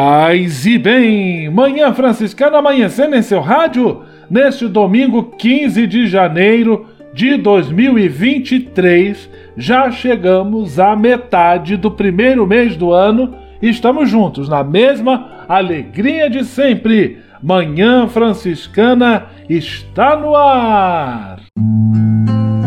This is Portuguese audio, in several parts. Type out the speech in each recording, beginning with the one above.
Paz e bem, Manhã Franciscana amanhecendo em seu rádio neste domingo 15 de janeiro de 2023. Já chegamos à metade do primeiro mês do ano e estamos juntos na mesma alegria de sempre. Manhã Franciscana está no ar.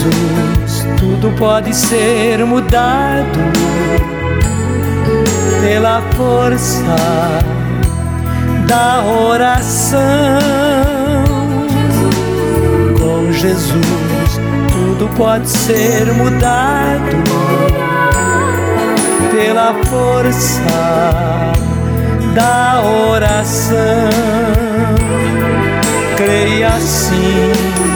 Jesus, tudo pode ser mudado pela força da oração. Com Jesus, tudo pode ser mudado pela força da oração. Creia assim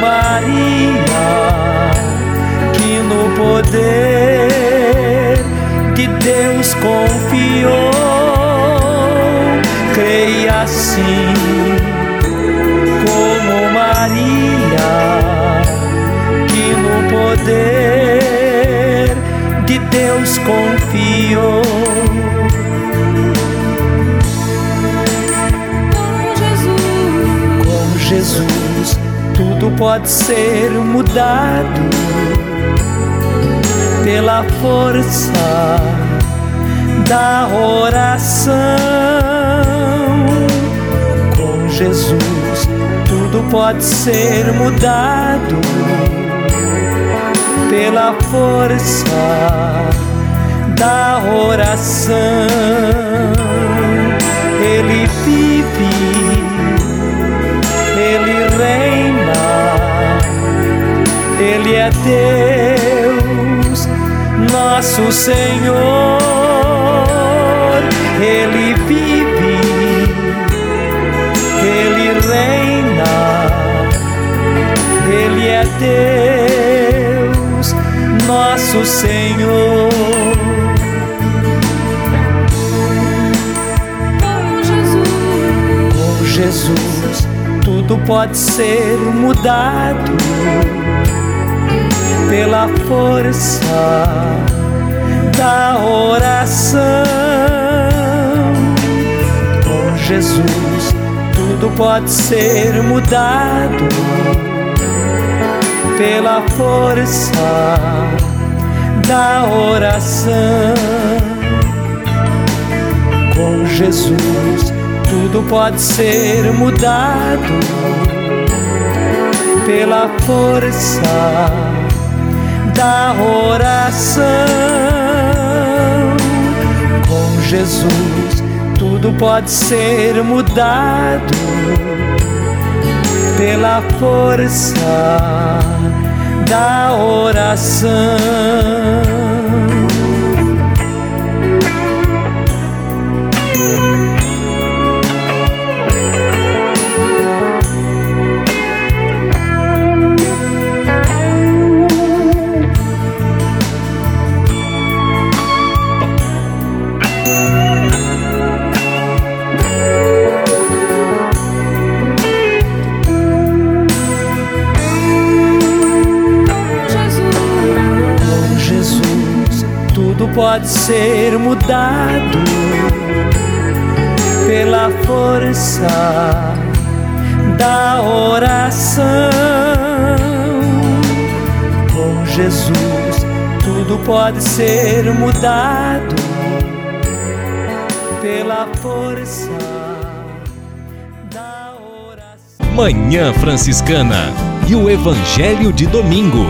Maria, que no poder de Deus confiou. Creia assim, como Maria, que no poder de Deus confiou. Pode ser mudado pela força da oração. Jesus, tudo pode ser mudado pela força da oração. Ele vive, é Deus, nosso Senhor. Ele vive, ele reina, ele é Deus, nosso Senhor. Jesus, tudo pode ser mudado pela força da oração. Com Jesus, tudo pode ser mudado pela força da oração. Com Jesus, tudo pode ser mudado pela força da oração. Com Jesus, tudo pode ser mudado pela força da oração. Pode ser mudado pela força da oração. Com Jesus, tudo pode ser mudado pela força da oração. Manhã Franciscana e o Evangelho de Domingo.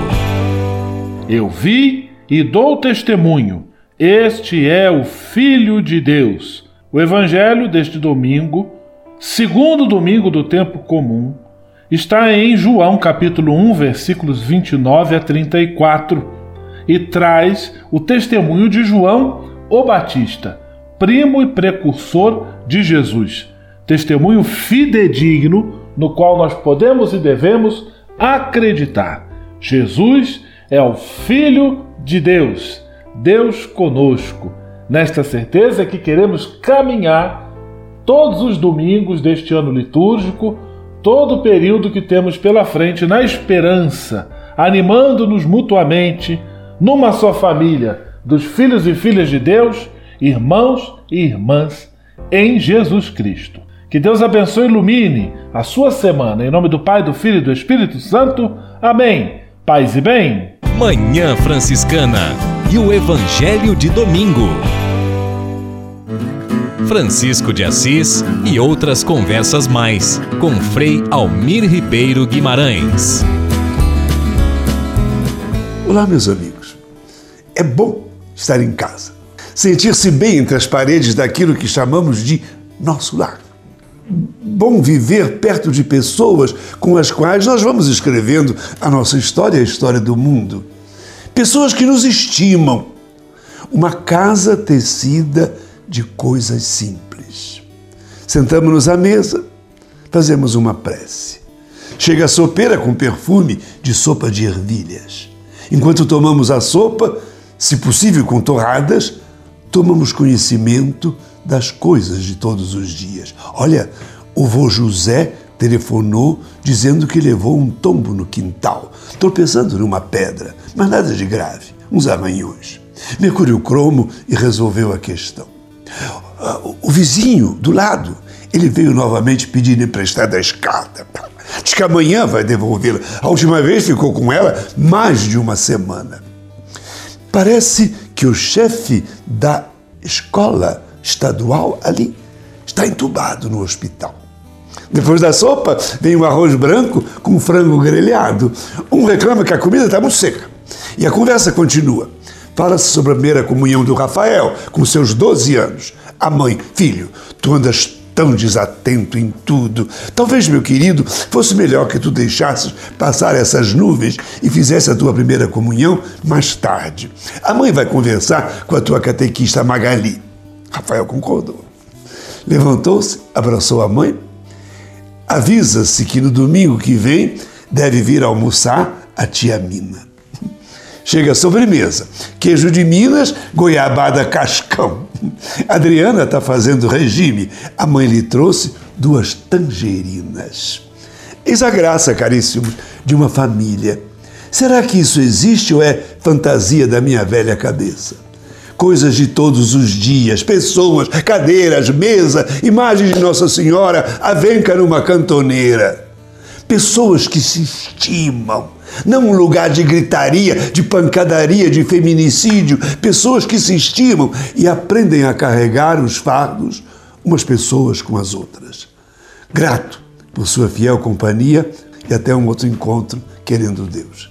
Eu vi e dou testemunho este é o Filho de Deus. O Evangelho deste domingo, segundo domingo do tempo comum, está em João capítulo 1, versículos 29 a 34, e traz o testemunho de João o Batista, primo e precursor de Jesus. Testemunho fidedigno no qual nós podemos e devemos acreditar. Jesus é o Filho de Deus Deus conosco, nesta certeza que queremos caminhar todos os domingos deste ano litúrgico, todo o período que temos pela frente na esperança, animando-nos mutuamente, numa só família, dos filhos e filhas de Deus, irmãos e irmãs em Jesus Cristo. Que Deus abençoe e ilumine a sua semana. Em nome do Pai, do Filho e do Espírito Santo. Amém. Paz e bem. Manhã Franciscana e o Evangelho de Domingo. Francisco de Assis e outras conversas mais com Frei Almir Ribeiro Guimarães. Olá, meus amigos. É bom estar em casa, sentir-se bem entre as paredes daquilo que chamamos de nosso lar bom viver perto de pessoas com as quais nós vamos escrevendo a nossa história, a história do mundo. Pessoas que nos estimam. Uma casa tecida de coisas simples. Sentamos-nos à mesa, fazemos uma prece. Chega a sopeira com perfume de sopa de ervilhas. Enquanto tomamos a sopa, se possível com torradas, tomamos conhecimento das coisas de todos os dias. Olha, o vô José telefonou dizendo que levou um tombo no quintal, tropeçando numa pedra, mas nada de grave, uns arranhões. Mercúrio cromo e resolveu a questão. O vizinho do lado, ele veio novamente pedir emprestada a escada. Diz que amanhã vai devolvê-la. A última vez ficou com ela mais de uma semana. Parece que o chefe da escola estadual ali está entubado no hospital. Depois da sopa, vem o arroz branco com frango grelhado. Um reclama que a comida está muito seca. E a conversa continua. Fala-se sobre a primeira comunhão do Rafael, com seus 12 anos. A mãe, filho, tu andas tão desatento em tudo. Talvez, meu querido, fosse melhor que tu deixasses passar essas nuvens e fizesse a tua primeira comunhão mais tarde. A mãe vai conversar com a tua catequista Magali. Rafael concordou. Levantou-se, abraçou a mãe. Avisa-se que no domingo que vem deve vir almoçar a tia Mina. Chega a sobremesa. Queijo de Minas, goiabada cascão. Adriana está fazendo regime. A mãe lhe trouxe duas tangerinas. Eis a graça, caríssimo, de uma família. Será que isso existe ou é fantasia da minha velha cabeça? Coisas de todos os dias, pessoas, cadeiras, mesa, imagens de Nossa Senhora, avenca numa cantoneira. Pessoas que se estimam, não um lugar de gritaria, de pancadaria, de feminicídio. Pessoas que se estimam e aprendem a carregar os fardos umas pessoas com as outras. Grato por sua fiel companhia e até um outro encontro, querendo Deus.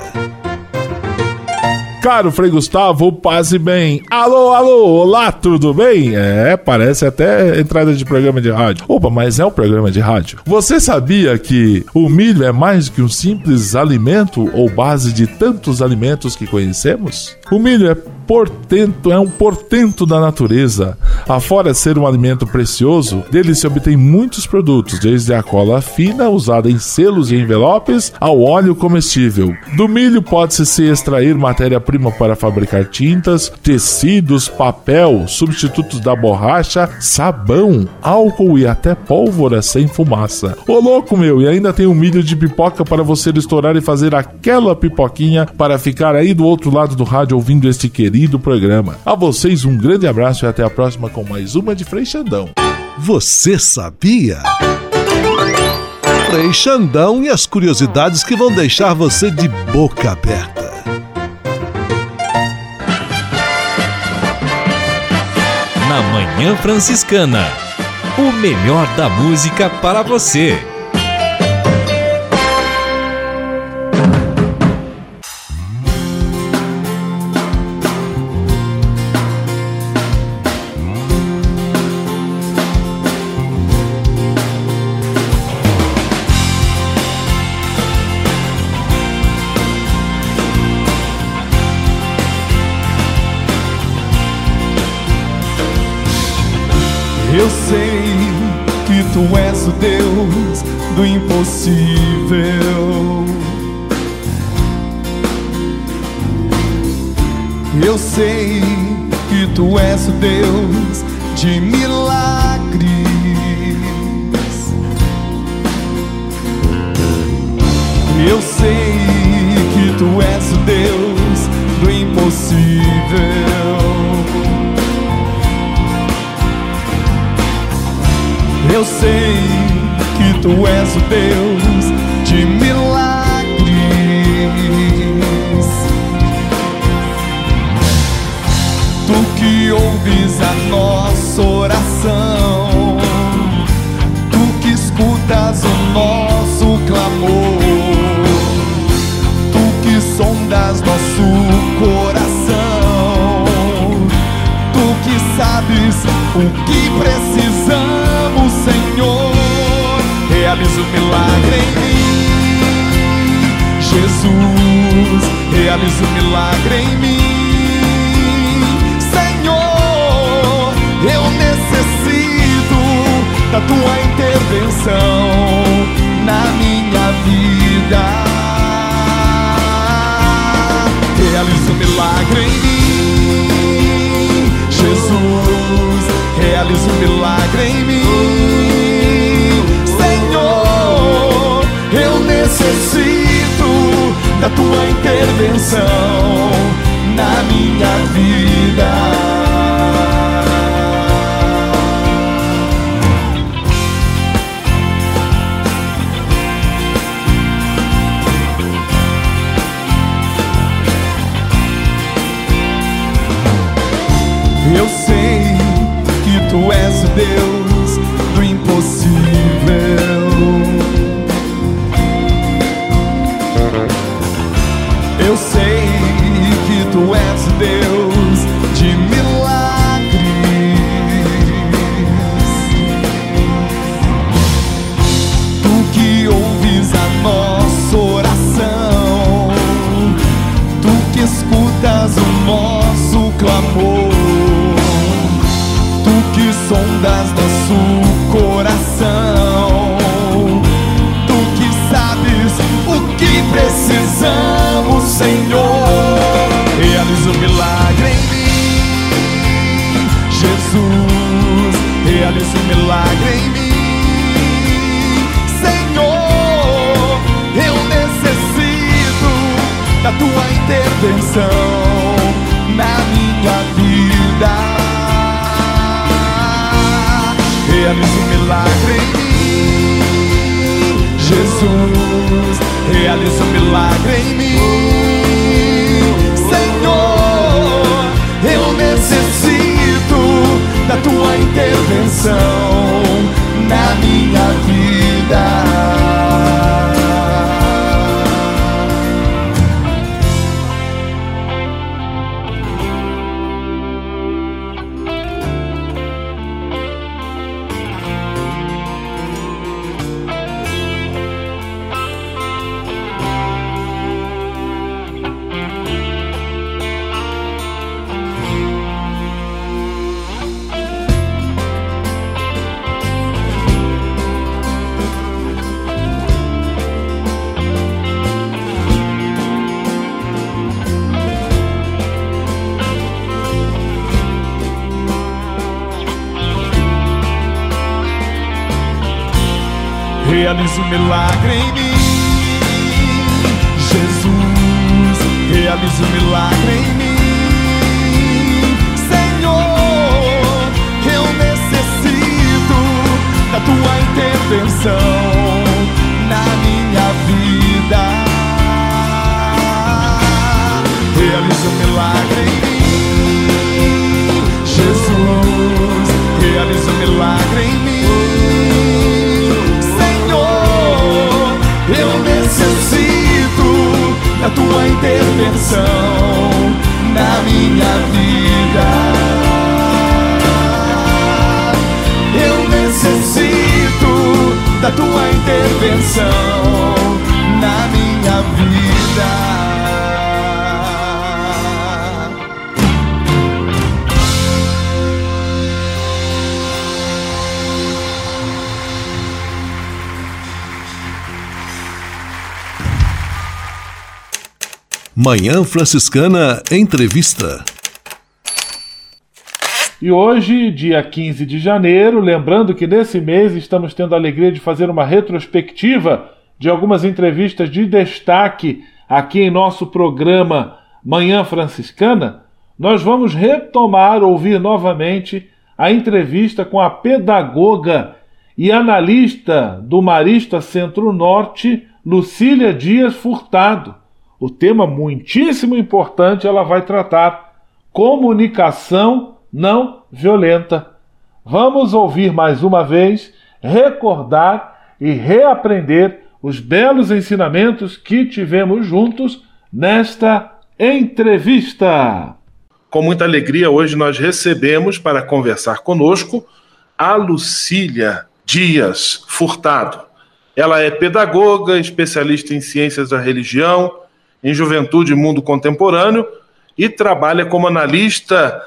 Caro Frei Gustavo, paz e bem. Alô, alô, olá, tudo bem? É, parece até entrada de programa de rádio. Opa, mas é um programa de rádio. Você sabia que o milho é mais que um simples alimento ou base de tantos alimentos que conhecemos? O milho é portento, é um portento da natureza. Afora ser um alimento precioso, dele se obtém muitos produtos, desde a cola fina usada em selos e envelopes ao óleo comestível. Do milho pode-se se extrair matéria-prima para fabricar tintas, tecidos, papel, substitutos da borracha, sabão, álcool e até pólvora sem fumaça. Ô louco meu, e ainda tem o milho de pipoca para você estourar e fazer aquela pipoquinha para ficar aí do outro lado do rádio ouvindo este querido programa. A vocês um grande abraço e até a próxima com mais uma de Frei Xandão. Você sabia? Frei Xandão e as curiosidades que vão deixar você de boca aberta. Na Manhã Franciscana, o melhor da música para você. necessito da tua intervenção na minha vida. Eu sei que tu és o Deus milagre em mim, Jesus. Realiza o milagre em mim, Senhor. Eu necessito da tua intervenção na minha vida. Realiza o milagre em mim, Jesus. Realiza o milagre em mim, da tua intervenção na minha vida. Realiza o milagre em mim, Jesus. Realiza o milagre em mim, Senhor. Eu necessito da tua intervenção na minha vida. Realiza o milagre em mim, Jesus. Realiza o milagre em mim. Tua intervenção na minha vida. Eu necessito da tua intervenção na minha vida. Manhã Franciscana Entrevista. E hoje, dia 15 de janeiro, lembrando que nesse mês estamos tendo a alegria de fazer uma retrospectiva de algumas entrevistas de destaque aqui em nosso programa Manhã Franciscana, nós vamos retomar, ouvir novamente a entrevista com a pedagoga e analista do Marista Centro-Norte, Lucília Dias Furtado. O tema muitíssimo importante ela vai tratar: comunicação não violenta. Vamos ouvir mais uma vez, recordar e reaprender os belos ensinamentos que tivemos juntos nesta entrevista. Com muita alegria, hoje nós recebemos para conversar conosco a Lucília Dias Furtado. Ela é pedagoga, especialista em ciências da religião, em juventude e mundo contemporâneo e trabalha como analista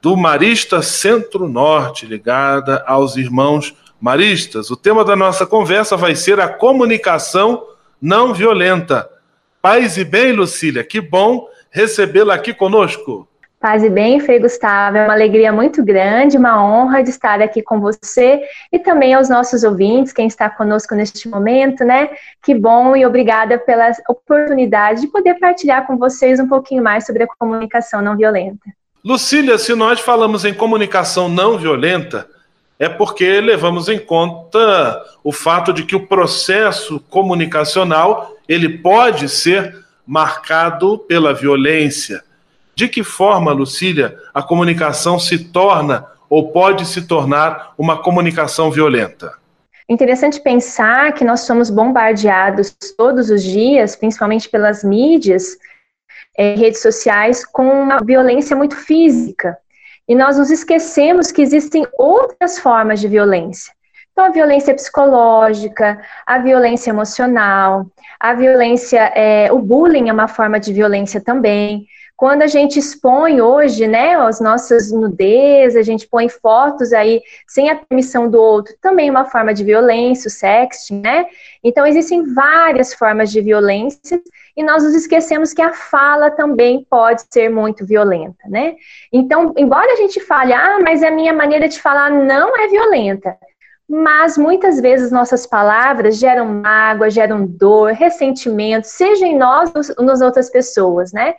do Marista Centro-Norte, ligada aos irmãos maristas. O tema da nossa conversa vai ser a comunicação não violenta. Paz e bem, Lucília, que bom recebê-la aqui conosco. Paz e bem, Frei Gustavo, é uma alegria muito grande, uma honra de estar aqui com você e também aos nossos ouvintes, quem está conosco neste momento, né? Que bom e obrigada pela oportunidade de poder partilhar com vocês um pouquinho mais sobre a comunicação não violenta. Lucília, se nós falamos em comunicação não violenta, é porque levamos em conta o fato de que o processo comunicacional ele pode ser marcado pela violência. De que forma, Lucília, a comunicação se torna ou pode se tornar uma comunicação violenta? Interessante pensar que nós somos bombardeados todos os dias, principalmente pelas mídias, é, redes sociais, com uma violência muito física. E nós nos esquecemos que existem outras formas de violência. Então, a violência psicológica, a violência emocional, a violência, é, o bullying é uma forma de violência também. Quando a gente expõe hoje, né, as nossas nudez, a gente põe fotos aí sem a permissão do outro, também uma forma de violência, o sexting, né? Então, existem várias formas de violência e nós nos esquecemos que a fala também pode ser muito violenta, né? Então, embora a gente fale, ah, mas a minha maneira de falar não é violenta, mas muitas vezes nossas palavras geram mágoa, geram dor, ressentimento, seja em nós ou nas outras pessoas, né?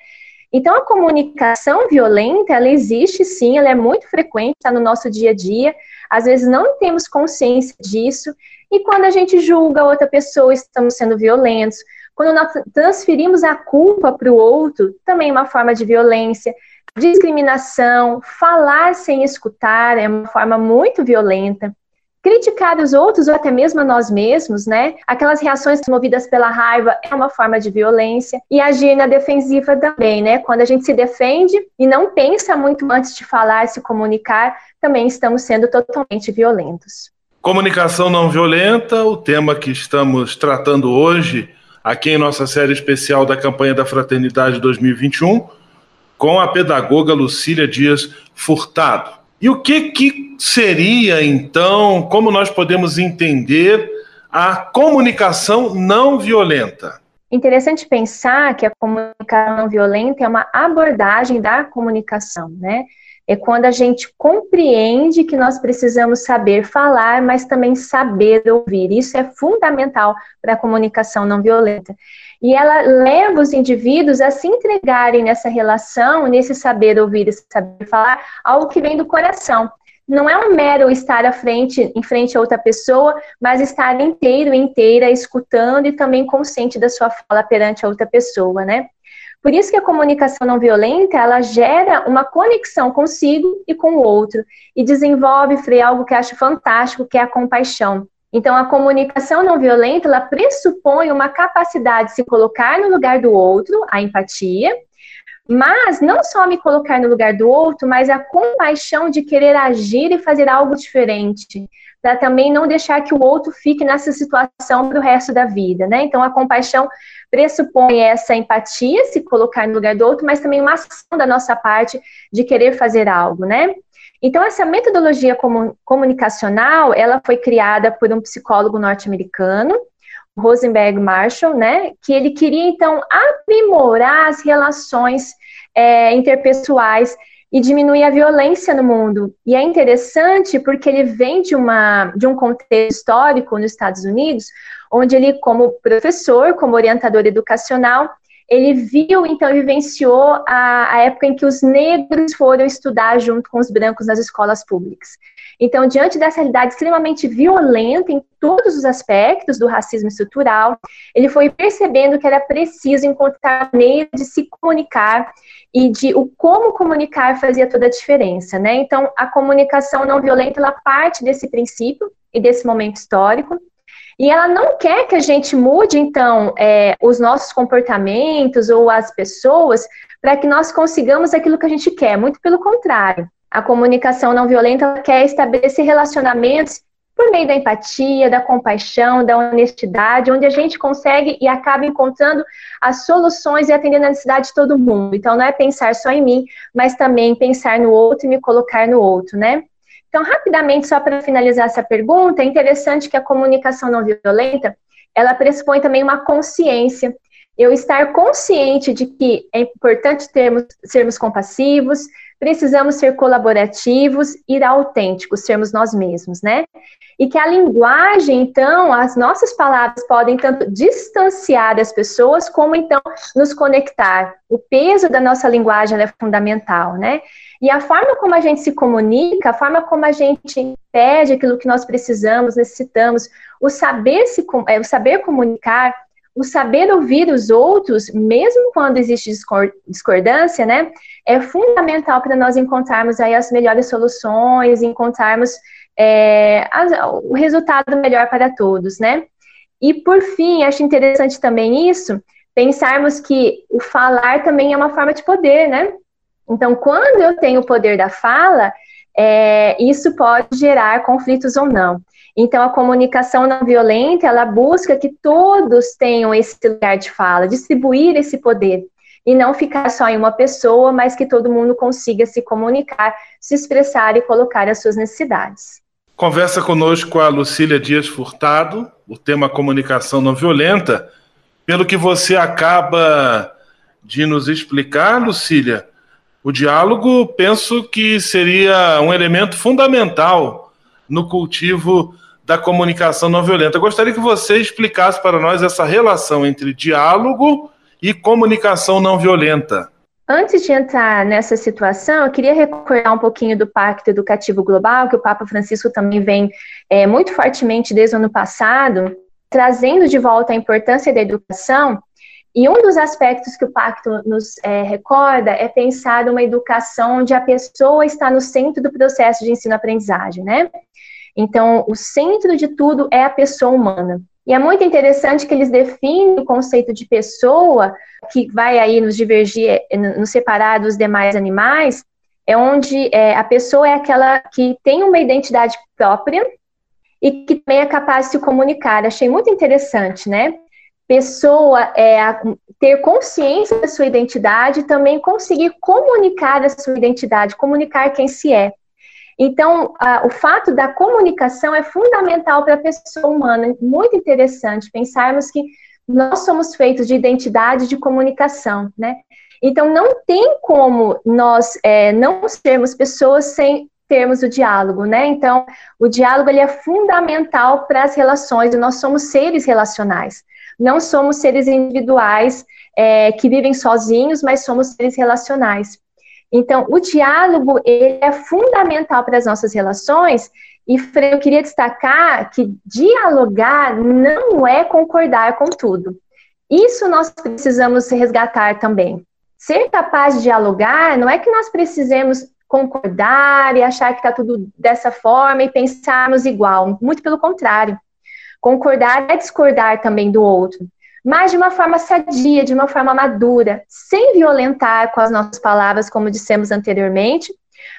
Então, a comunicação violenta, ela existe sim, ela é muito frequente, está no nosso dia a dia. Às vezes não temos consciência disso. E quando a gente julga outra pessoa, estamos sendo violentos. Quando nós transferimos a culpa para o outro, também é uma forma de violência. Discriminação, falar sem escutar é uma forma muito violenta criticar os outros ou até mesmo a nós mesmos, né? Aquelas reações movidas pela raiva é uma forma de violência e agir na defensiva também, né? Quando a gente se defende e não pensa muito antes de falar, se comunicar, também estamos sendo totalmente violentos. Comunicação não violenta, o tema que estamos tratando hoje aqui em nossa série especial da campanha da Fraternidade 2021 com a pedagoga Lucília Dias Furtado. E o que, que seria, então, como nós podemos entender a comunicação não violenta? Interessante pensar que a comunicação não violenta é uma abordagem da comunicação, né? É quando a gente compreende que nós precisamos saber falar, mas também saber ouvir. Isso é fundamental para a comunicação não violenta e ela leva os indivíduos a se entregarem nessa relação, nesse saber ouvir e saber falar, algo que vem do coração. Não é um mero estar à frente, em frente a outra pessoa, mas estar inteiro, inteira, escutando e também consciente da sua fala perante a outra pessoa, né? Por isso que a comunicação não violenta, ela gera uma conexão consigo e com o outro e desenvolve, Frei, algo que acho fantástico, que é a compaixão. Então, a comunicação não violenta, ela pressupõe uma capacidade de se colocar no lugar do outro, a empatia, mas não só me colocar no lugar do outro, mas a compaixão de querer agir e fazer algo diferente, para também não deixar que o outro fique nessa situação para o resto da vida, né? Então, a compaixão pressupõe essa empatia, se colocar no lugar do outro, mas também uma ação da nossa parte de querer fazer algo, né? Então, essa metodologia comunicacional, ela foi criada por um psicólogo norte-americano, Rosenberg Marshall, né, que ele queria, então, aprimorar as relações é, interpessoais e diminuir a violência no mundo. E é interessante porque ele vem de, uma, de um contexto histórico nos Estados Unidos, onde ele, como professor, como orientador educacional, ele viu, então, vivenciou a, a, época em que os negros foram estudar junto com os brancos nas escolas públicas. Então, diante dessa realidade extremamente violenta em todos os aspectos do racismo estrutural, ele foi percebendo que era preciso encontrar maneiras de se comunicar e de o como comunicar fazia toda a diferença, né? Então, a comunicação não violenta, ela parte desse princípio e desse momento histórico, e ela não quer que a gente mude, então, é, os nossos comportamentos ou as pessoas para que nós consigamos aquilo que a gente quer. Muito pelo contrário. A comunicação não violenta quer estabelecer relacionamentos por meio da empatia, da compaixão, da honestidade, onde a gente consegue e acaba encontrando as soluções e atendendo a necessidade de todo mundo. Então, não é pensar só em mim, mas também pensar no outro e me colocar no outro, né? Então, rapidamente, só para finalizar essa pergunta, é interessante que a comunicação não violenta, ela pressupõe também uma consciência. Eu estar consciente de que é importante termos, sermos compassivos, precisamos ser colaborativos e autênticos, sermos nós mesmos, né? E que a linguagem, então, as nossas palavras podem tanto distanciar as pessoas, como então nos conectar. O peso da nossa linguagem é fundamental, né? E a forma como a gente se comunica, a forma como a gente pede aquilo que nós precisamos, necessitamos, o saber, se, é, o saber comunicar, o saber ouvir os outros, mesmo quando existe discordância, né, é fundamental para nós encontrarmos aí as melhores soluções, encontrarmos é, o resultado melhor para todos, né? E por fim, acho interessante também isso, pensarmos que o falar também é uma forma de poder, né? Então, quando eu tenho o poder da fala, é, isso pode gerar conflitos ou não. Então, a comunicação não violenta, ela busca que todos tenham esse lugar de fala, distribuir esse poder, e não ficar só em uma pessoa, mas que todo mundo consiga se comunicar, se expressar e colocar as suas necessidades. Conversa conosco a Lucília Dias Furtado, o tema comunicação não violenta. Pelo que você acaba de nos explicar, Lucília, o diálogo penso que seria um elemento fundamental no cultivo da comunicação não violenta. gostaria que você explicasse para nós essa relação entre diálogo e comunicação não violenta. Antes de entrar nessa situação, eu queria recordar um pouquinho do Pacto Educativo Global, que o Papa Francisco também vem é, muito fortemente desde o ano passado, trazendo de volta a importância da educação. E um dos aspectos que o Pacto nos é, recorda é pensar uma educação onde a pessoa está no centro do processo de ensino-aprendizagem, né? Então, o centro de tudo é a pessoa humana. E é muito interessante que eles definem o conceito de pessoa, que vai aí nos divergir, eh, nos separar dos demais animais, é onde é, a pessoa é aquela que tem uma identidade própria e que também é capaz de se comunicar. Achei muito interessante, né? Pessoa é ter consciência da sua identidade também conseguir comunicar a sua identidade, comunicar quem se é. Então, a, o fato da comunicação é fundamental para a pessoa humana. Muito interessante pensarmos que nós somos feitos de identidade de comunicação, né? Então, não tem como nós é, não sermos pessoas sem termos o diálogo, né? Então, o diálogo ele é fundamental para as relações, nós somos seres relacionais. Não somos seres individuais é, que vivem sozinhos, mas somos seres relacionais. Então, o diálogo ele é fundamental para as nossas relações. E eu queria destacar que dialogar não é concordar com tudo. Isso nós precisamos resgatar também. Ser capaz de dialogar não é que nós precisemos concordar e achar que está tudo dessa forma e pensarmos igual. Muito pelo contrário. Concordar é discordar também do outro mas de uma forma sadia, de uma forma madura, sem violentar com as nossas palavras, como dissemos anteriormente,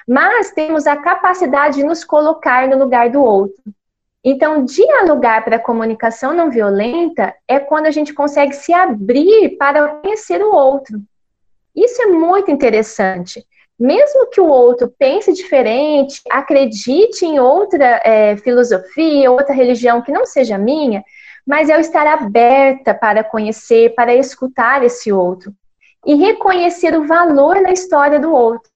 mas temos a capacidade de nos colocar no lugar do outro. Então, dialogar para a comunicação não violenta é quando a gente consegue se abrir para conhecer o outro. Isso é muito interessante. Mesmo que o outro pense diferente, acredite em outra é, filosofia, outra religião que não seja minha, mas eu estar aberta para conhecer, para escutar esse outro e reconhecer o valor na história do outro.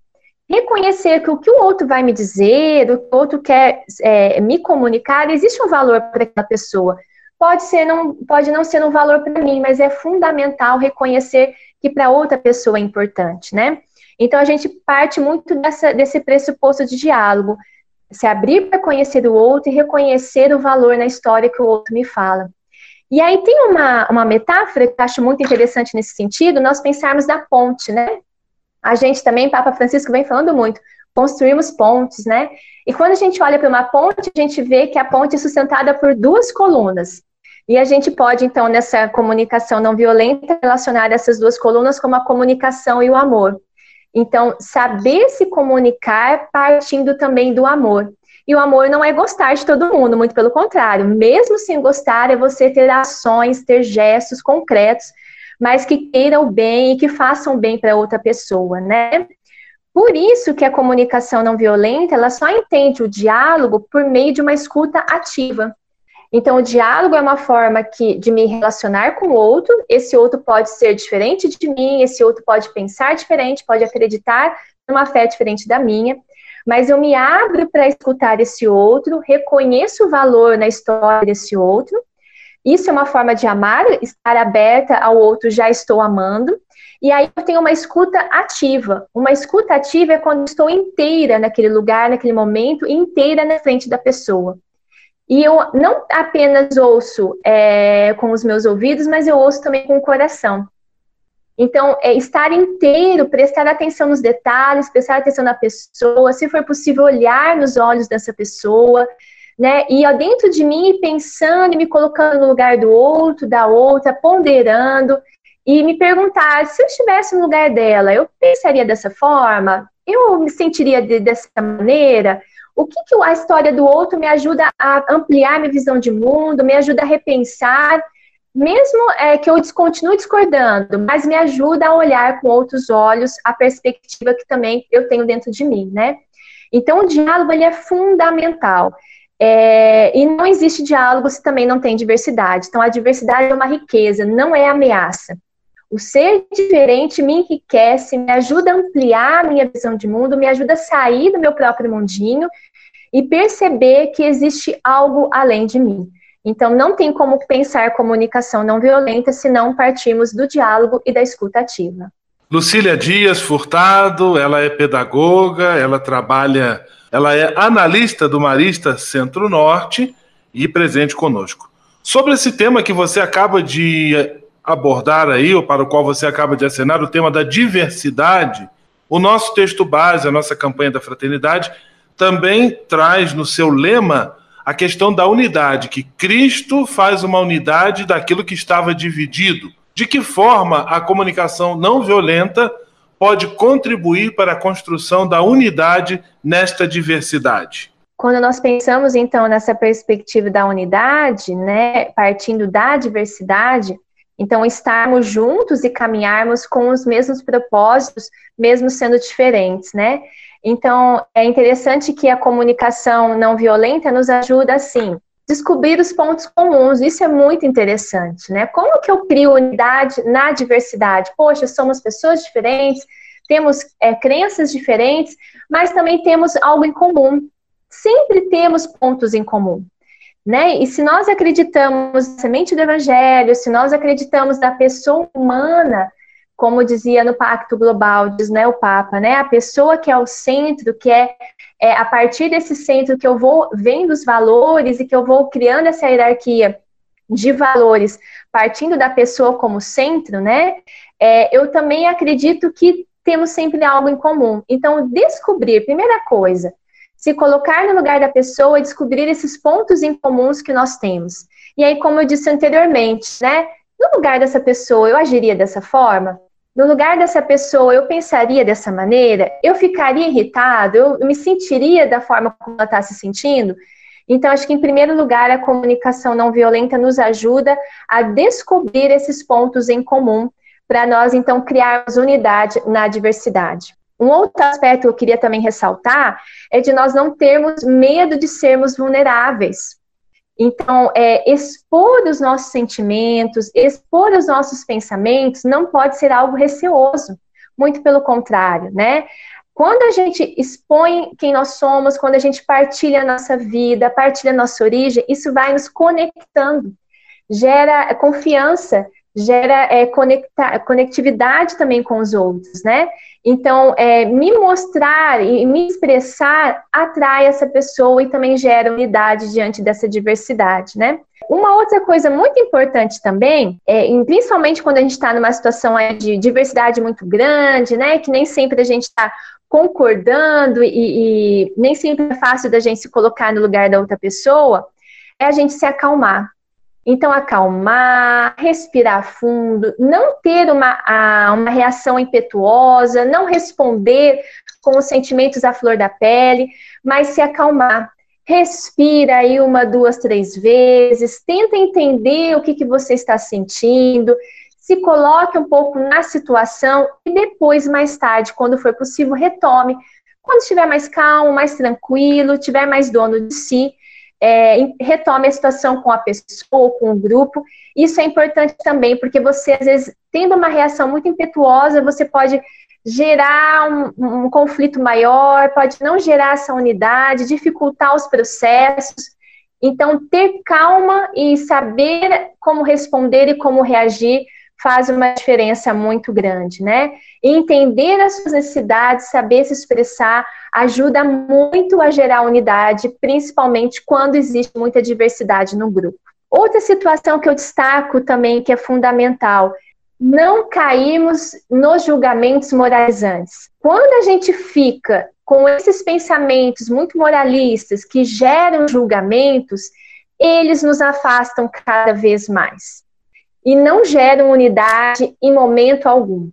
Reconhecer que o que o outro vai me dizer, o que o outro quer é, me comunicar, existe um valor para aquela pessoa. Pode, ser não, pode não ser um valor para mim, mas é fundamental reconhecer que para outra pessoa é importante, né? Então a gente parte muito dessa, desse pressuposto de diálogo, se abrir para conhecer o outro e reconhecer o valor na história que o outro me fala. E aí tem uma, uma metáfora que eu acho muito interessante nesse sentido, nós pensarmos da ponte, né? A gente também, Papa Francisco vem falando muito, construímos pontes, né? E quando a gente olha para uma ponte, a gente vê que a ponte é sustentada por duas colunas. E a gente pode, então, nessa comunicação não violenta, relacionar essas duas colunas como a comunicação e o amor. Então, saber se comunicar partindo também do amor. E o amor não é gostar de todo mundo, muito pelo contrário. Mesmo sem gostar, é você ter ações, ter gestos concretos, mas que queiram o bem e que façam bem para outra pessoa, né? Por isso que a comunicação não violenta, ela só entende o diálogo por meio de uma escuta ativa. Então, o diálogo é uma forma que, de me relacionar com o outro. Esse outro pode ser diferente de mim, esse outro pode pensar diferente, pode acreditar numa fé diferente da minha mas eu me abro para escutar esse outro, reconheço o valor na história desse outro. Isso é uma forma de amar, estar aberta ao outro, já estou amando. E aí eu tenho uma escuta ativa. Uma escuta ativa é quando estou inteira naquele lugar, naquele momento, inteira na frente da pessoa. E eu não apenas ouço é, com os meus ouvidos, mas eu ouço também com o coração. Então, é estar inteiro, prestar atenção nos detalhes, prestar atenção na pessoa, se for possível, olhar nos olhos dessa pessoa, né? E ó, dentro de mim, pensando e me colocando no lugar do outro, da outra, ponderando e me perguntar se eu estivesse no lugar dela, eu pensaria dessa forma? Eu me sentiria de, dessa maneira? O que, que a história do outro me ajuda a ampliar minha visão de mundo, me ajuda a repensar mesmo é, que eu continue discordando, mas me ajuda a olhar com outros olhos a perspectiva que também eu tenho dentro de mim, né? Então, o diálogo ele é fundamental. É, e não existe diálogo se também não tem diversidade. Então, a diversidade é uma riqueza, não é ameaça. O ser diferente me enriquece, me ajuda a ampliar a minha visão de mundo, me ajuda a sair do meu próprio mundinho e perceber que existe algo além de mim. Então, não tem como pensar comunicação não violenta se não partirmos do diálogo e da escuta ativa. Lucília Dias Furtado, ela é pedagoga, ela trabalha, ela é analista do Marista Centro-Norte e presente conosco. Sobre esse tema que você acaba de abordar aí, ou para o qual você acaba de acenar, o tema da diversidade, o nosso texto base, a nossa campanha da fraternidade, também traz no seu lema a questão da unidade, que Cristo faz uma unidade daquilo que estava dividido. De que forma a comunicação não violenta pode contribuir para a construção da unidade nesta diversidade? Quando nós pensamos então nessa perspectiva da unidade, né, partindo da diversidade, então estarmos juntos e caminharmos com os mesmos propósitos, mesmo sendo diferentes, né? Então, é interessante que a comunicação não violenta nos ajuda, assim, descobrir os pontos comuns. Isso é muito interessante, né? Como que eu crio unidade na diversidade? Poxa, somos pessoas diferentes, temos é, crenças diferentes, mas também temos algo em comum. Sempre temos pontos em comum. Né? E se nós acreditamos na semente do evangelho, se nós acreditamos na pessoa humana, como dizia no Pacto Global, diz né, o Papa, né, a pessoa que é o centro, que é, é a partir desse centro que eu vou vendo os valores e que eu vou criando essa hierarquia de valores, partindo da pessoa como centro, né, é, eu também acredito que temos sempre algo em comum. Então, descobrir, primeira coisa, se colocar no lugar da pessoa e descobrir esses pontos em comuns que nós temos. E aí, como eu disse anteriormente, né, no lugar dessa pessoa, eu agiria dessa forma? No lugar dessa pessoa, eu pensaria dessa maneira, eu ficaria irritado, eu me sentiria da forma como ela está se sentindo. Então, acho que, em primeiro lugar, a comunicação não violenta nos ajuda a descobrir esses pontos em comum, para nós, então, criarmos unidade na diversidade. Um outro aspecto que eu queria também ressaltar é de nós não termos medo de sermos vulneráveis. Então, é, expor os nossos sentimentos, expor os nossos pensamentos não pode ser algo receoso, muito pelo contrário, né? Quando a gente expõe quem nós somos, quando a gente partilha a nossa vida, partilha a nossa origem, isso vai nos conectando, gera confiança, gera é, conecta, conectividade também com os outros, né? Então, é, me mostrar e me expressar atrai essa pessoa e também gera unidade diante dessa diversidade, né? Uma outra coisa muito importante também, é, principalmente quando a gente está numa situação de diversidade muito grande, né? Que nem sempre a gente está concordando e, e nem sempre é fácil da gente se colocar no lugar da outra pessoa, é a gente se acalmar, então, acalmar, respirar fundo, não ter uma, uma reação impetuosa, não responder com os sentimentos à flor da pele, mas se acalmar. Respira aí uma, duas, três vezes, tenta entender o que, que você está sentindo, se coloque um pouco na situação e depois, mais tarde, quando for possível, retome. Quando estiver mais calmo, mais tranquilo, tiver mais dono de si, é, retome a situação com a pessoa, com o grupo. Isso é importante também, porque você, às vezes, tendo uma reação muito impetuosa, você pode gerar um, um conflito maior, pode não gerar essa unidade, dificultar os processos. Então, ter calma e saber como responder e como reagir faz uma diferença muito grande, né? entender as suas necessidades, saber se expressar, ajuda muito a gerar unidade, principalmente quando existe muita diversidade no grupo. Outra situação que eu destaco também, que é fundamental, não cairmos nos julgamentos moralizantes. Quando a gente fica com esses pensamentos muito moralistas que geram julgamentos, eles nos afastam cada vez mais e não geram unidade em momento algum.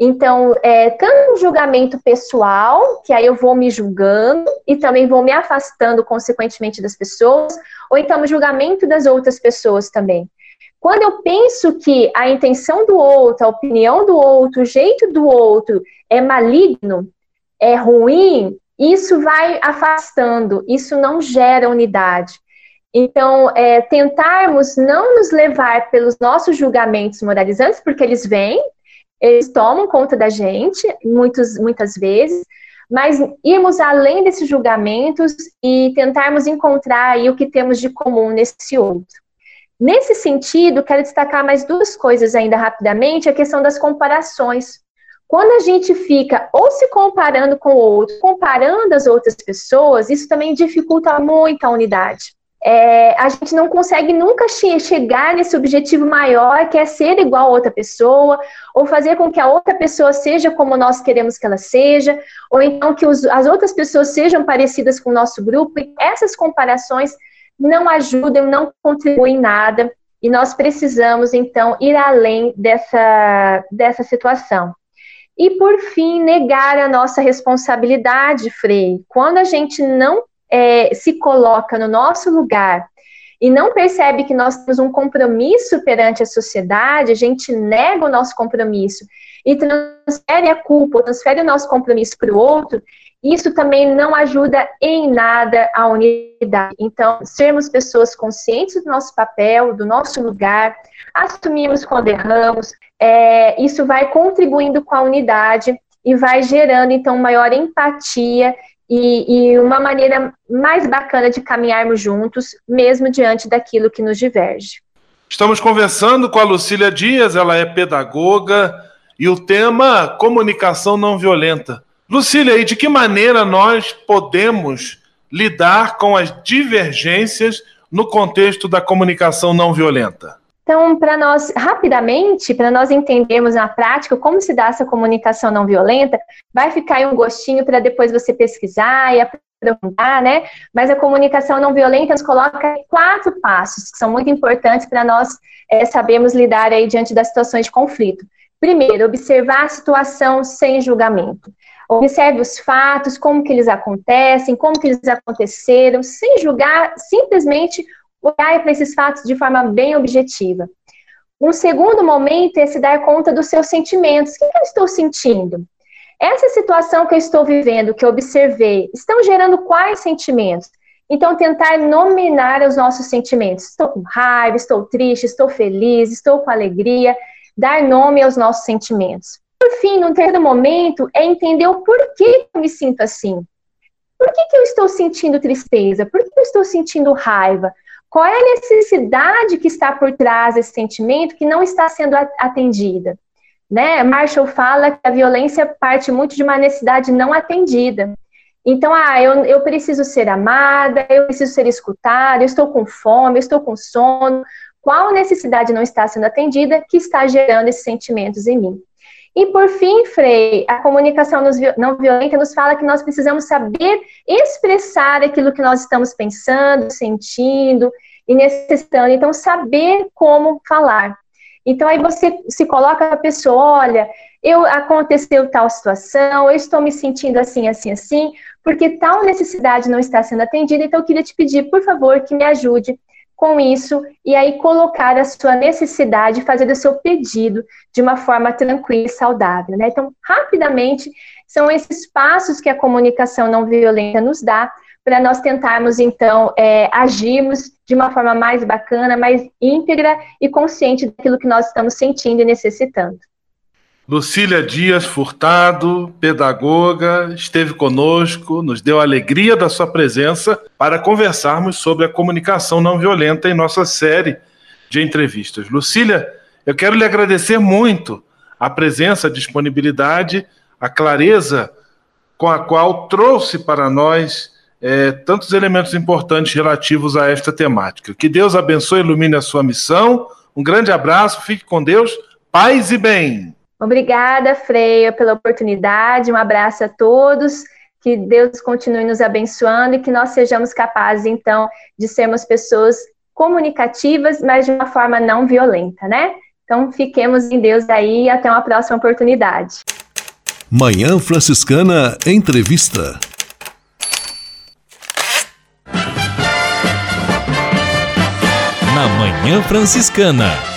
Então, é, tanto um julgamento pessoal, que aí eu vou me julgando e também vou me afastando consequentemente das pessoas, ou então o julgamento das outras pessoas também. Quando eu penso que a intenção do outro, a opinião do outro, o jeito do outro é maligno, é ruim, isso vai afastando, isso não gera unidade. Então, é, tentarmos não nos levar pelos nossos julgamentos moralizantes, porque eles vêm, eles tomam conta da gente, muitos, muitas vezes, mas irmos além desses julgamentos e tentarmos encontrar aí o que temos de comum nesse outro. Nesse sentido, quero destacar mais duas coisas ainda rapidamente, a questão das comparações. Quando a gente fica ou se comparando com o outro, comparando as outras pessoas, isso também dificulta muito a unidade é, a gente não consegue nunca che chegar nesse objetivo maior, que é ser igual a outra pessoa, ou fazer com que a outra pessoa seja como nós queremos que ela seja, ou então que os, as outras pessoas sejam parecidas com o nosso grupo. E essas comparações não ajudam, não contribuem em nada, e nós precisamos, então, ir além dessa, dessa situação. E, por fim, negar a nossa responsabilidade, Frei. Quando a gente não é, se coloca no nosso lugar e não percebe que nós temos um compromisso perante a sociedade, a gente nega o nosso compromisso e transfere a culpa, transfere o nosso compromisso para o outro, isso também não ajuda em nada a unidade. Então, sermos pessoas conscientes do nosso papel, do nosso lugar, assumirmos quando erramos, é, isso vai contribuindo com a unidade e vai gerando, então, maior empatia e, e, uma maneira mais bacana de caminharmos juntos, mesmo diante daquilo que nos diverge. Estamos conversando com a Lucília Dias, ela é pedagoga, e o tema comunicação não violenta. Lucília, e de que maneira nós podemos lidar com as divergências no contexto da comunicação não violenta? Então, para nós, rapidamente, para nós entendermos na prática como se dá essa comunicação não violenta, vai ficar aí um gostinho para depois você pesquisar e aprofundar, né? Mas a comunicação não violenta nos coloca quatro passos que são muito importantes para nós é, sabermos lidar aí diante das situações de conflito. Primeiro, observar a situação sem julgamento. Observe os fatos, como que eles acontecem, como que eles aconteceram, sem julgar, simplesmente olhar para esses fatos de forma bem objetiva. Um segundo momento é se dar conta dos seus sentimentos. O que eu estou sentindo? Essa situação que eu estou vivendo, que eu observei, estão gerando quais sentimentos? Então, tentar nominar os nossos sentimentos. Estou com raiva, estou triste, estou feliz, estou com alegria. Dar nome aos nossos sentimentos. Por fim, no terceiro momento, é entender o porquê eu me sinto assim. Por que, que eu estou sentindo tristeza? Por que eu estou sentindo raiva? Qual é a necessidade que está por trás desse sentimento que não está sendo atendida? Né? Marshall fala que a violência parte muito de uma necessidade não atendida. Então, ah, eu, eu preciso ser amada, eu preciso ser escutada, eu estou com fome, eu estou com sono. Qual necessidade não está sendo atendida que está gerando esses sentimentos em mim? E por fim, Frei, a comunicação não violenta nos fala que nós precisamos saber expressar aquilo que nós estamos pensando, sentindo e necessitando. Então, saber como falar. Então, aí você se coloca a pessoa, olha, eu aconteceu tal situação, eu estou me sentindo assim, assim, assim, porque tal necessidade não está sendo atendida, então eu queria te pedir, por favor, que me ajude com isso e aí colocar a sua necessidade, fazer o seu pedido de uma forma tranquila e saudável. Né? Então, rapidamente, são esses passos que a comunicação não violenta nos dá para nós tentarmos, então, é, agirmos de uma forma mais bacana, mais íntegra e consciente daquilo que nós estamos sentindo e necessitando. Lucília Dias Furtado, pedagoga, esteve conosco, nos deu a alegria da sua presença para conversarmos sobre a comunicação não violenta em nossa série de entrevistas. Lucília, Eu quero lhe agradecer muito a presença, a disponibilidade, a clareza com a qual trouxe para nós é, tantos elementos importantes relativos a esta temática. Que Deus abençoe e ilumine a sua missão. Um grande abraço, fique com Deus, paz e bem. Obrigada, Freia, pela oportunidade. Um abraço a todos. Que Deus continue nos abençoando e que nós sejamos capazes, então, de sermos pessoas comunicativas, mas de uma forma não violenta, né? Então, fiquemos em Deus aí e até uma próxima oportunidade. Manhã Franciscana Entrevista. Na Manhã Franciscana,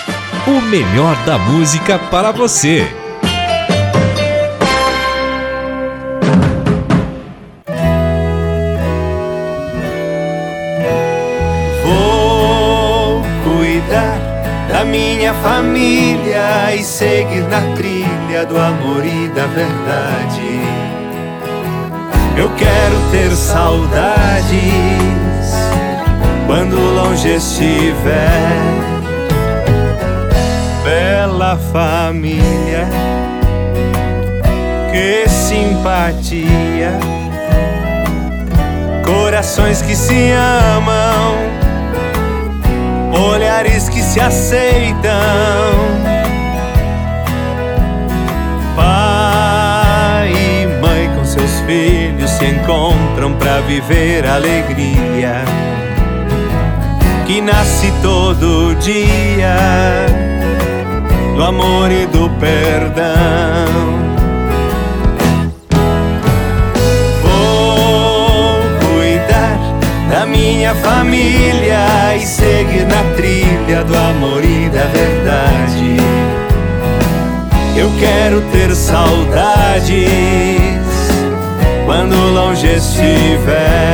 o melhor da música para você. Vou cuidar da minha família e seguir na trilha do amor e da verdade. Eu quero ter saudades quando longe estiver. Família, que simpatia, corações que se amam, olhares que se aceitam. Pai e mãe com seus filhos se encontram para viver alegria que nasce todo dia do amor e do perdão. Vou cuidar da minha família e seguir na trilha do amor e da verdade. Eu quero ter saudades quando longe estiver.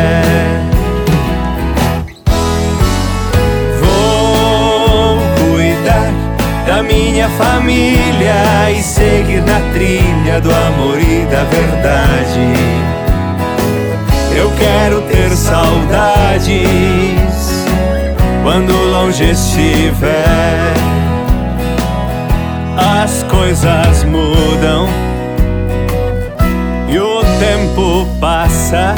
Minha família e seguir na trilha do amor e da verdade. Eu quero ter saudades quando longe estiver. As coisas mudam e o tempo passa,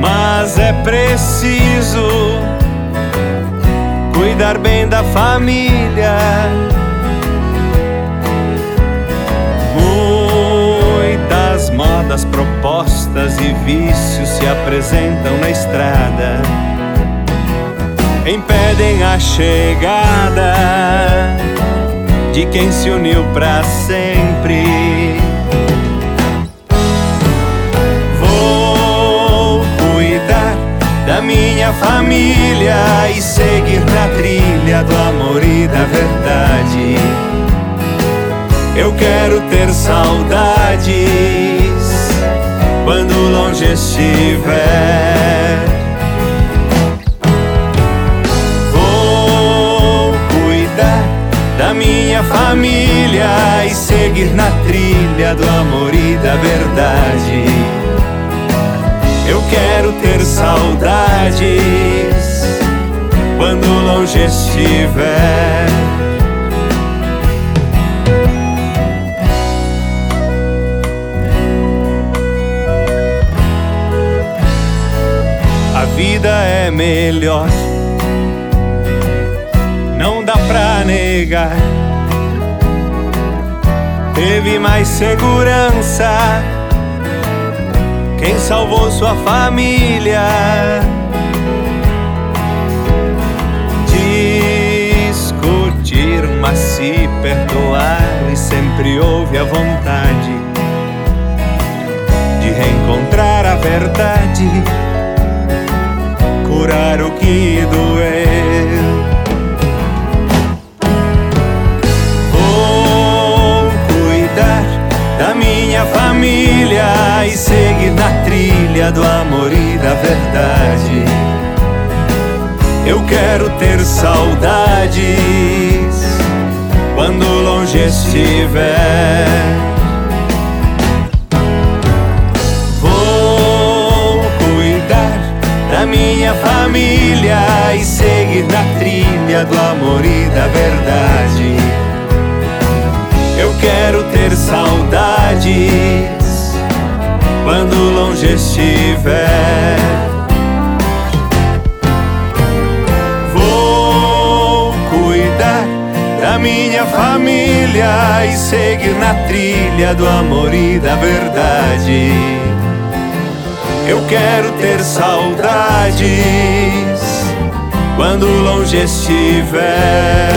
mas é preciso cuidar bem da família. Muitas modas, propostas e vícios se apresentam na estrada, impedem a chegada de quem se uniu para sempre. da minha família e seguir na trilha do amor e da verdade. Eu quero ter saudades quando longe estiver. Vou cuidar da minha família e seguir na trilha do amor e da verdade. Eu quero ter saudades quando longe estiver. A vida é melhor, não dá pra negar. Teve mais segurança quem salvou sua família. Perdoar e sempre houve a vontade de reencontrar a verdade, curar o que doeu. Vou cuidar da minha família e seguir na trilha do amor e da verdade. Eu quero ter saudades quando longe estiver. Vou cuidar da minha família e seguir na trilha do amor e da verdade. Eu quero ter saudades quando longe estiver. Minha família e seguir na trilha do amor e da verdade. Eu quero ter saudades quando longe estiver.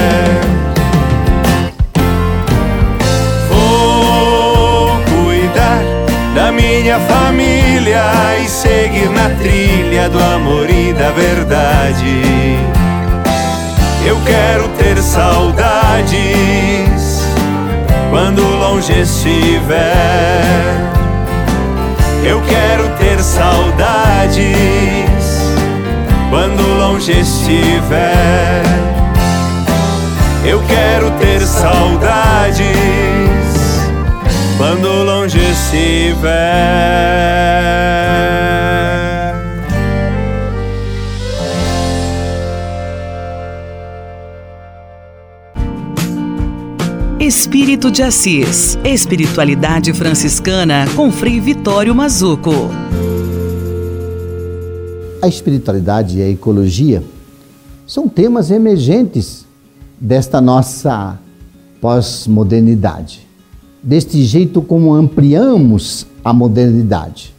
da minha família e seguir na trilha do amor e da verdade. Eu quero ter saudades quando longe estiver. Eu quero ter saudades quando longe estiver. Eu quero ter saudades quando longe estiver. Espírito de Assis, Espiritualidade Franciscana com Frei Vitório Mazuco. A espiritualidade e a ecologia são temas emergentes desta nossa pós-modernidade deste jeito como ampliamos a modernidade.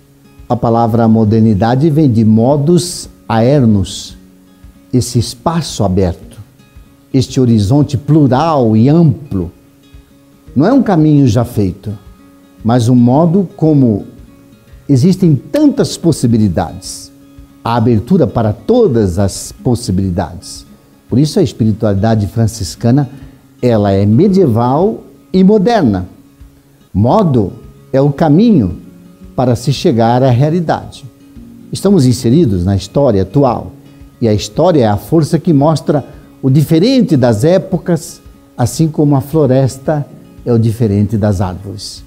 A palavra modernidade vem de modus aernos, esse espaço aberto, este horizonte plural e amplo. Não é um caminho já feito, mas um modo como existem tantas possibilidades, a abertura para todas as possibilidades. Por isso a espiritualidade franciscana, ela é medieval e moderna Modo é o caminho para se chegar à realidade. Estamos inseridos na história atual e a história é a força que mostra o diferente das épocas, assim como a floresta é o diferente das árvores.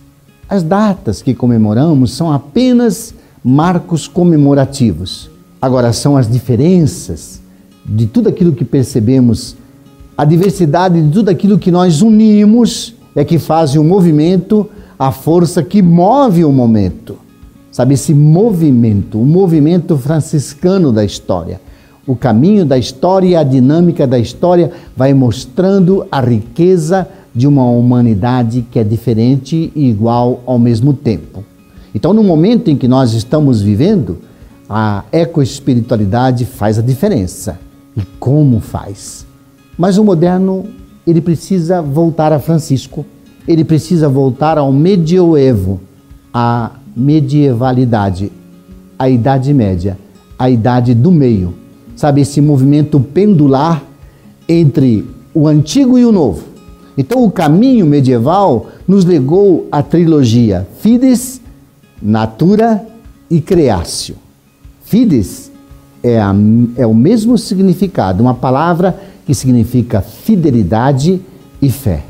As datas que comemoramos são apenas marcos comemorativos. Agora, são as diferenças de tudo aquilo que percebemos, a diversidade de tudo aquilo que nós unimos é que fazem o movimento a força que move o momento. Sabe, esse movimento, o movimento franciscano da história. O caminho da história e a dinâmica da história vai mostrando a riqueza de uma humanidade que é diferente e igual ao mesmo tempo. Então, no momento em que nós estamos vivendo, a ecoespiritualidade faz a diferença. E como faz? Mas o moderno, ele precisa voltar a Francisco ele precisa voltar ao medioevo, à medievalidade, à Idade Média, à Idade do Meio. Sabe, esse movimento pendular entre o antigo e o novo. Então, o caminho medieval nos legou a trilogia Fides, Natura e Creatio. Fides é, a, é o mesmo significado, uma palavra que significa fidelidade e fé.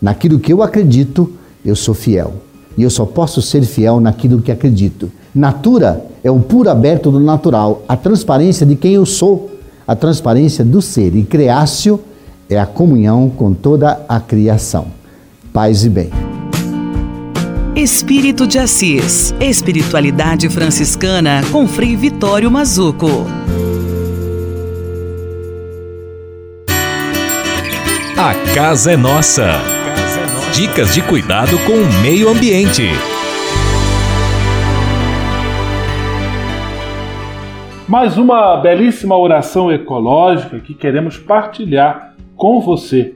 Naquilo que eu acredito, eu sou fiel. E eu só posso ser fiel naquilo que acredito. Natura é o puro aberto do natural, a transparência de quem eu sou, a transparência do ser. E creácio é a comunhão com toda a criação. Paz e bem. Espírito de Assis, Espiritualidade Franciscana com Frei Vitório Mazuco. A casa é nossa. Dicas de cuidado com o meio ambiente. Mais uma belíssima oração ecológica que queremos partilhar com você.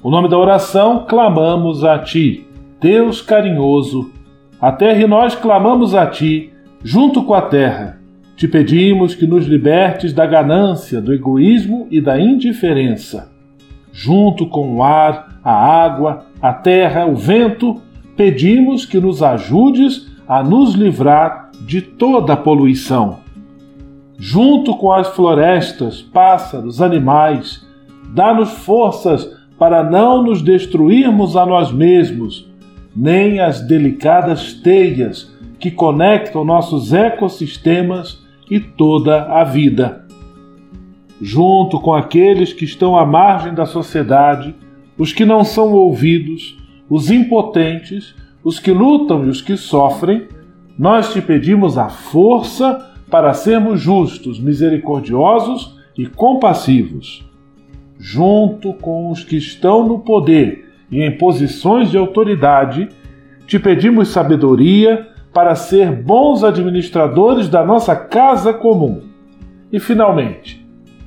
O nome da oração: Clamamos a Ti, Deus carinhoso. A terra e nós clamamos a Ti, junto com a terra. Te pedimos que nos libertes da ganância, do egoísmo e da indiferença. Junto com o ar, a água, a terra, o vento, pedimos que nos ajudes a nos livrar de toda a poluição. Junto com as florestas, pássaros, animais, dá-nos forças para não nos destruirmos a nós mesmos, nem as delicadas teias que conectam nossos ecossistemas e toda a vida. Junto com aqueles que estão à margem da sociedade, os que não são ouvidos, os impotentes, os que lutam e os que sofrem, nós te pedimos a força para sermos justos, misericordiosos e compassivos. Junto com os que estão no poder e em posições de autoridade, te pedimos sabedoria para ser bons administradores da nossa casa comum. E, finalmente,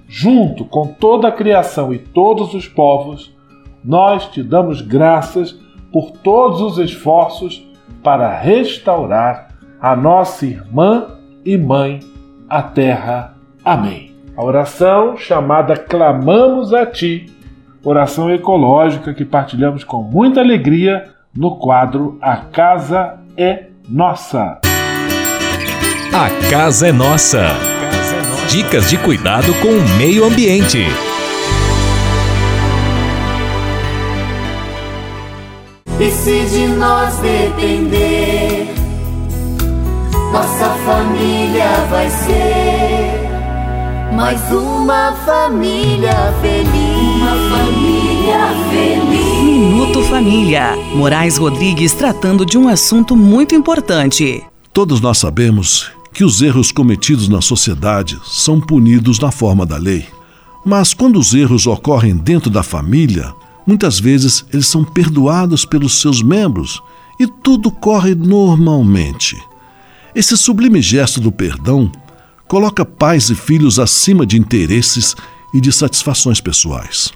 junto com toda a criação e todos os povos, nós te damos graças por todos os esforços para restaurar a nossa irmã e mãe, a terra. Amém. A oração chamada Clamamos a Ti, oração ecológica que partilhamos com muita alegria no quadro A Casa é Nossa. A Casa é Nossa. Dicas de cuidado com o meio ambiente. E se de nós depender, nossa família vai ser mais uma família feliz. Uma família feliz. Minuto Família. Moraes Rodrigues tratando de um assunto muito importante. Todos nós sabemos que os erros cometidos na sociedade são punidos na forma da lei. Mas quando os erros ocorrem dentro da família, muitas vezes eles são perdoados pelos seus membros e tudo corre normalmente. Esse sublime gesto do perdão coloca pais e filhos acima de interesses e de satisfações pessoais.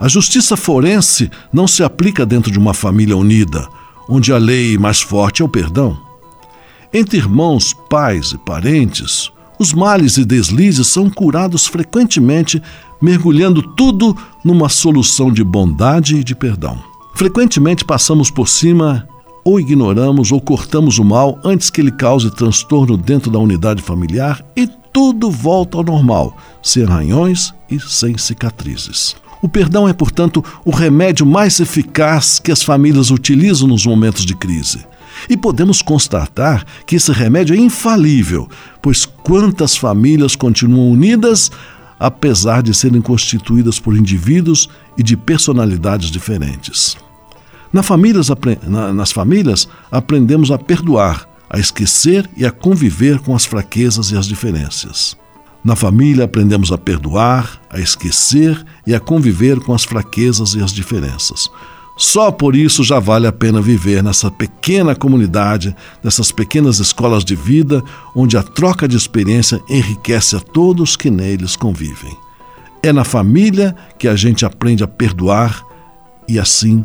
A justiça forense não se aplica dentro de uma família unida, onde a lei mais forte é o perdão. Entre irmãos, pais e parentes, os males e deslizes são curados frequentemente, mergulhando tudo numa solução de bondade e de perdão. Frequentemente passamos por cima ou ignoramos ou cortamos o mal antes que ele cause transtorno dentro da unidade familiar e tudo volta ao normal, sem arranhões e sem cicatrizes. O perdão é, portanto, o remédio mais eficaz que as famílias utilizam nos momentos de crise. E podemos constatar que esse remédio é infalível, pois quantas famílias continuam unidas apesar de serem constituídas por indivíduos e de personalidades diferentes. Na famílias, nas famílias, aprendemos a perdoar, a esquecer e a conviver com as fraquezas e as diferenças. Na família, aprendemos a perdoar, a esquecer e a conviver com as fraquezas e as diferenças. Só por isso já vale a pena viver nessa pequena comunidade, nessas pequenas escolas de vida, onde a troca de experiência enriquece a todos que neles convivem. É na família que a gente aprende a perdoar e assim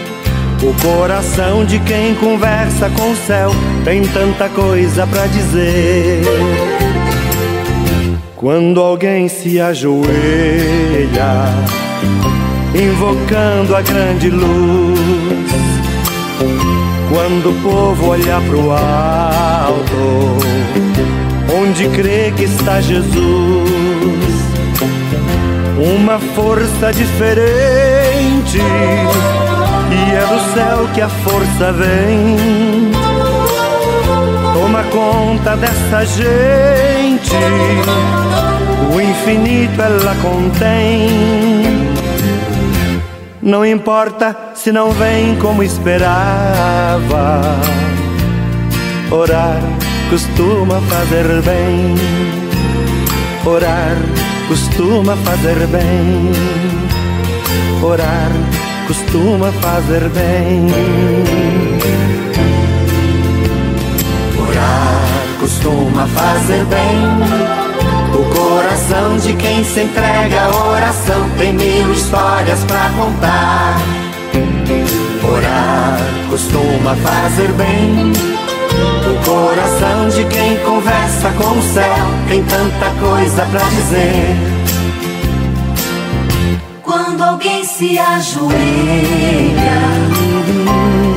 o coração de quem conversa com o céu tem tanta coisa para dizer. Quando alguém se ajoelha, invocando a grande luz, quando o povo olha pro alto, onde crê que está Jesus, uma força diferente e é do céu que a força vem. Toma conta dessa gente, o infinito ela contém. Não importa se não vem como esperava, orar costuma fazer bem. Orar costuma fazer bem. Orar costuma fazer bem. Orar costuma fazer bem. O coração de quem se entrega à oração tem mil histórias para contar. Orar costuma fazer bem. O coração de quem conversa com o céu tem tanta coisa para dizer. Alguém se ajoelha,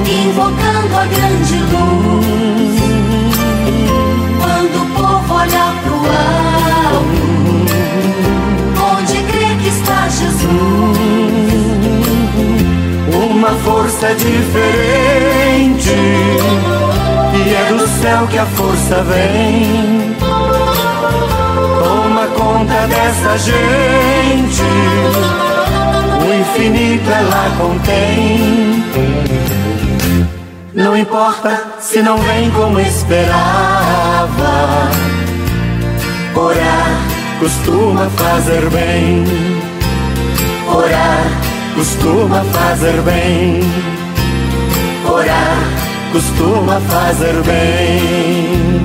invocando a grande luz, quando o povo olha pro alto, onde crê que está Jesus, uma força diferente, e é do céu que a força vem. Toma conta dessa gente o infinito ela contém. Não importa se não vem como esperava, orar costuma fazer bem. Orar costuma fazer bem. Orar costuma fazer bem.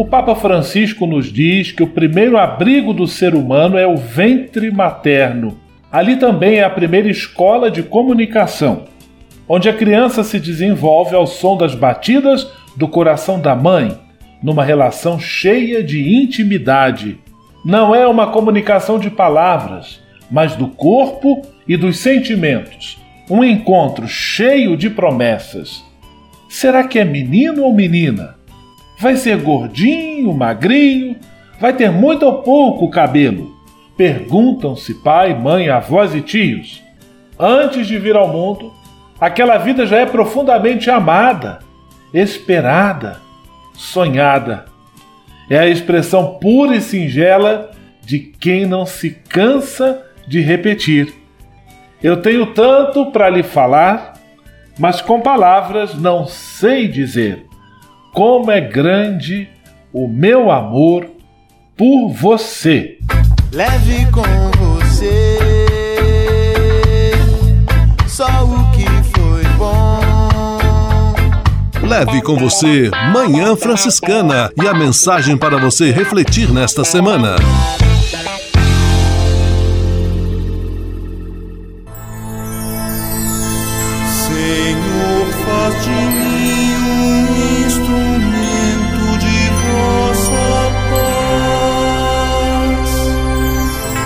O Papa Francisco nos diz que o primeiro abrigo do ser humano é o ventre materno. Ali também é a primeira escola de comunicação, onde a criança se desenvolve ao som das batidas do coração da mãe, numa relação cheia de intimidade. Não é uma comunicação de palavras, mas do corpo e dos sentimentos. Um encontro cheio de promessas. Será que é menino ou menina? Vai ser gordinho, magrinho? Vai ter muito ou pouco cabelo? Perguntam-se pai, mãe, avós e tios. Antes de vir ao mundo, aquela vida já é profundamente amada, esperada, sonhada. É a expressão pura e singela de quem não se cansa de repetir. Eu tenho tanto para lhe falar, mas com palavras não sei dizer como é grande o meu amor por você. Leve com você só o que foi bom. Leve com você Manhã Franciscana e a mensagem para você refletir nesta semana.